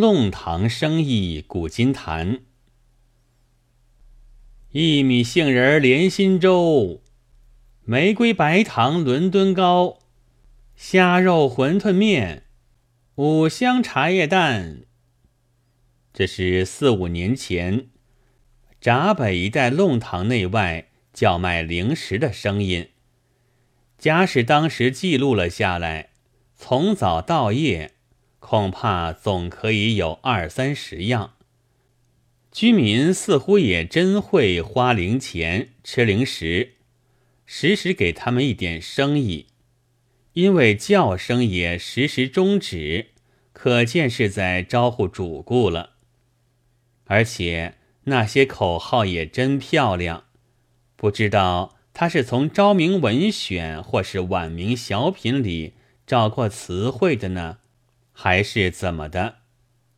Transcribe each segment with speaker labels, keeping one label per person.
Speaker 1: 弄堂生意古今谈。薏米杏仁莲心粥，玫瑰白糖伦敦糕，虾肉馄饨面，五香茶叶蛋。这是四五年前闸北一带弄堂内外叫卖零食的声音。假使当时记录了下来，从早到夜，恐怕总可以有二三十样。居民似乎也真会花零钱吃零食，时时给他们一点生意，因为叫声也时时终止，可见是在招呼主顾了。而且那些口号也真漂亮，不知道他是从《昭明文选》或是晚明小品里找过词汇的呢，还是怎么的？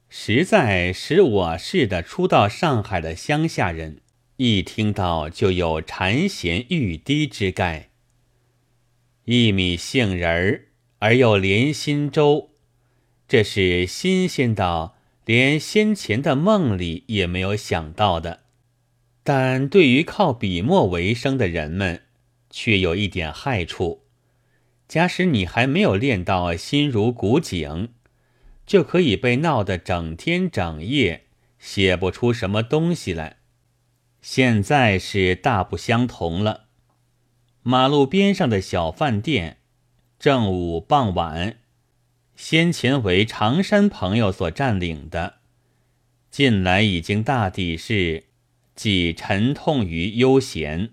Speaker 1: 实在使我似的初到上海的乡下人，一听到就有馋涎欲滴之概。薏米杏仁儿而又连心粥，这是新鲜到连先前的梦里也没有想到的。但对于靠笔墨为生的人们，却有一点害处。假使你还没有练到心如古井。就可以被闹得整天整夜写不出什么东西来。现在是大不相同了。马路边上的小饭店，正午傍晚，先前为长山朋友所占领的，近来已经大抵是既沉痛于悠闲。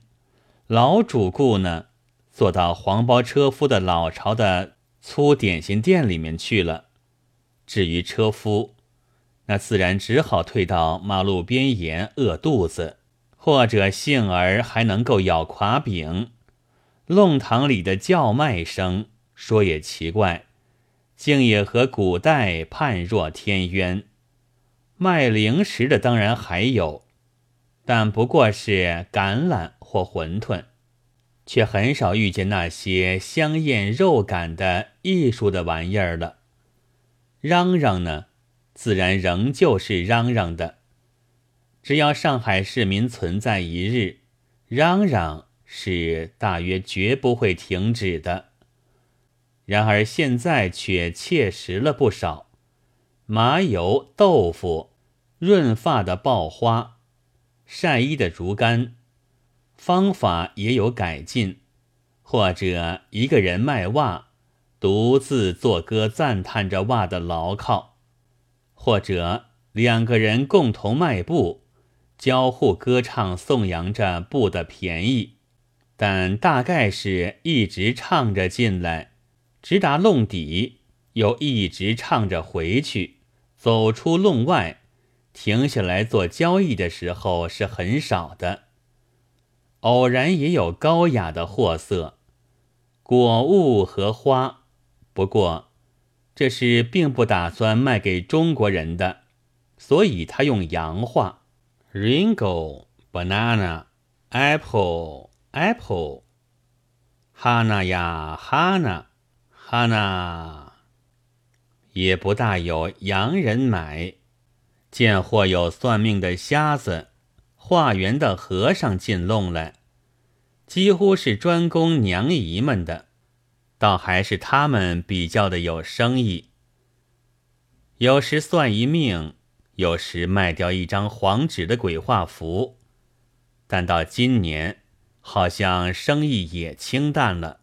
Speaker 1: 老主顾呢，坐到黄包车夫的老巢的粗点心店里面去了。至于车夫，那自然只好退到马路边沿饿肚子，或者幸而还能够咬垮饼。弄堂里的叫卖声，说也奇怪，竟也和古代判若天渊。卖零食的当然还有，但不过是橄榄或馄饨，却很少遇见那些香艳肉感的艺术的玩意儿了。嚷嚷呢，自然仍旧是嚷嚷的。只要上海市民存在一日，嚷嚷是大约绝不会停止的。然而现在却切实了不少。麻油、豆腐、润发的爆花、晒衣的竹竿，方法也有改进，或者一个人卖袜。独自作歌赞叹着袜的牢靠，或者两个人共同迈步，交互歌唱颂扬着布的便宜，但大概是一直唱着进来，直达弄底，又一直唱着回去，走出弄外，停下来做交易的时候是很少的。偶然也有高雅的货色，果物和花。不过，这是并不打算卖给中国人的，所以他用洋话：ringo、banana、apple、apple、哈娜呀哈娜、哈娜，也不大有洋人买。见或有算命的瞎子、化缘的和尚进弄来，几乎是专供娘姨们的。倒还是他们比较的有生意，有时算一命，有时卖掉一张黄纸的鬼画符，但到今年好像生意也清淡了。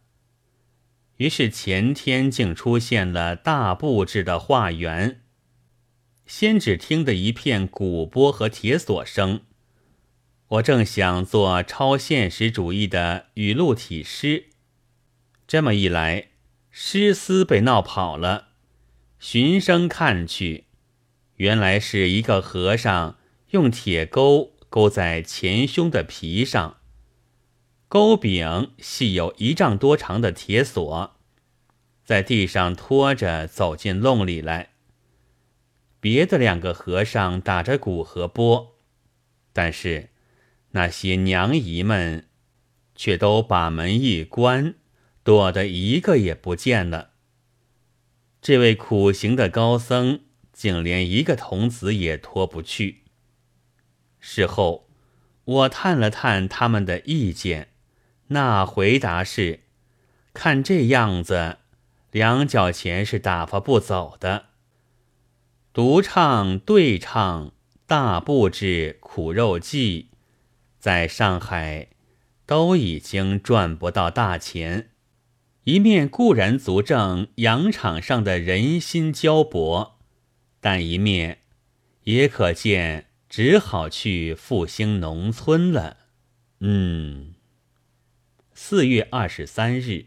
Speaker 1: 于是前天竟出现了大布置的画园，先只听得一片鼓波和铁锁声，我正想做超现实主义的语录体诗。这么一来，诗思被闹跑了。循声看去，原来是一个和尚用铁钩勾在前胸的皮上，钩柄系有一丈多长的铁锁，在地上拖着走进洞里来。别的两个和尚打着鼓和钵，但是那些娘姨们却都把门一关。躲得一个也不见了。这位苦行的高僧竟连一个童子也拖不去。事后，我探了探他们的意见，那回答是：看这样子，两角钱是打发不走的。独唱、对唱、大布置、苦肉计，在上海都已经赚不到大钱。一面固然足证羊场上的人心交薄，但一面也可见只好去复兴农村了。嗯，四月二十三日。